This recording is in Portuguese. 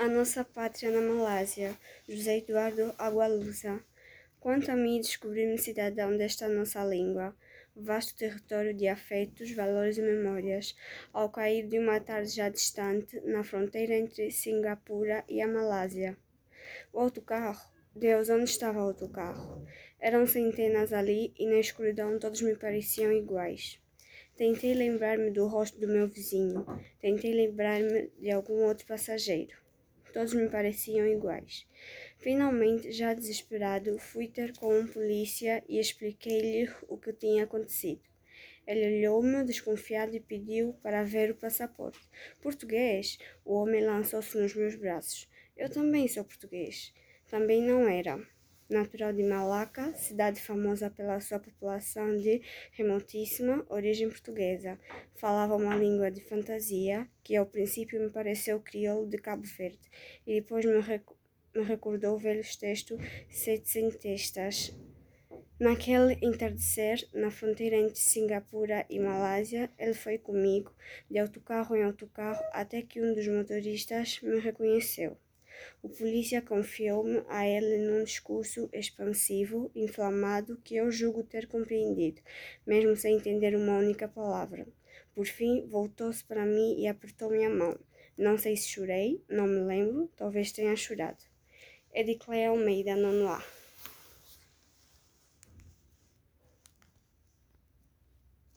A nossa pátria na Malásia, José Eduardo Agualusa. Quanto a mim, descobri-me cidadão desta nossa língua, vasto território de afetos, valores e memórias, ao cair de uma tarde já distante, na fronteira entre Singapura e a Malásia. O autocarro? Deus, onde estava o autocarro? Eram centenas ali e na escuridão todos me pareciam iguais. Tentei lembrar-me do rosto do meu vizinho, tentei lembrar-me de algum outro passageiro. Todos me pareciam iguais. Finalmente, já desesperado, fui ter com um polícia e expliquei-lhe o que tinha acontecido. Ele olhou-me desconfiado e pediu para ver o passaporte. Português? O homem lançou-se nos meus braços. Eu também sou português. Também não era natural de Malaca, cidade famosa pela sua população de remotíssima origem portuguesa. Falava uma língua de fantasia, que ao princípio me pareceu crioulo de Cabo Verde, e depois me, rec me recordou velhos textos setecentistas. Naquele entardecer, na fronteira entre Singapura e Malásia, ele foi comigo, de autocarro em autocarro, até que um dos motoristas me reconheceu. O polícia confiou-me a ele num discurso expansivo, inflamado, que eu julgo ter compreendido, mesmo sem entender uma única palavra. Por fim, voltou-se para mim e apertou minha mão. Não sei se chorei, não me lembro, talvez tenha chorado. Edicleia Almeida, nono A.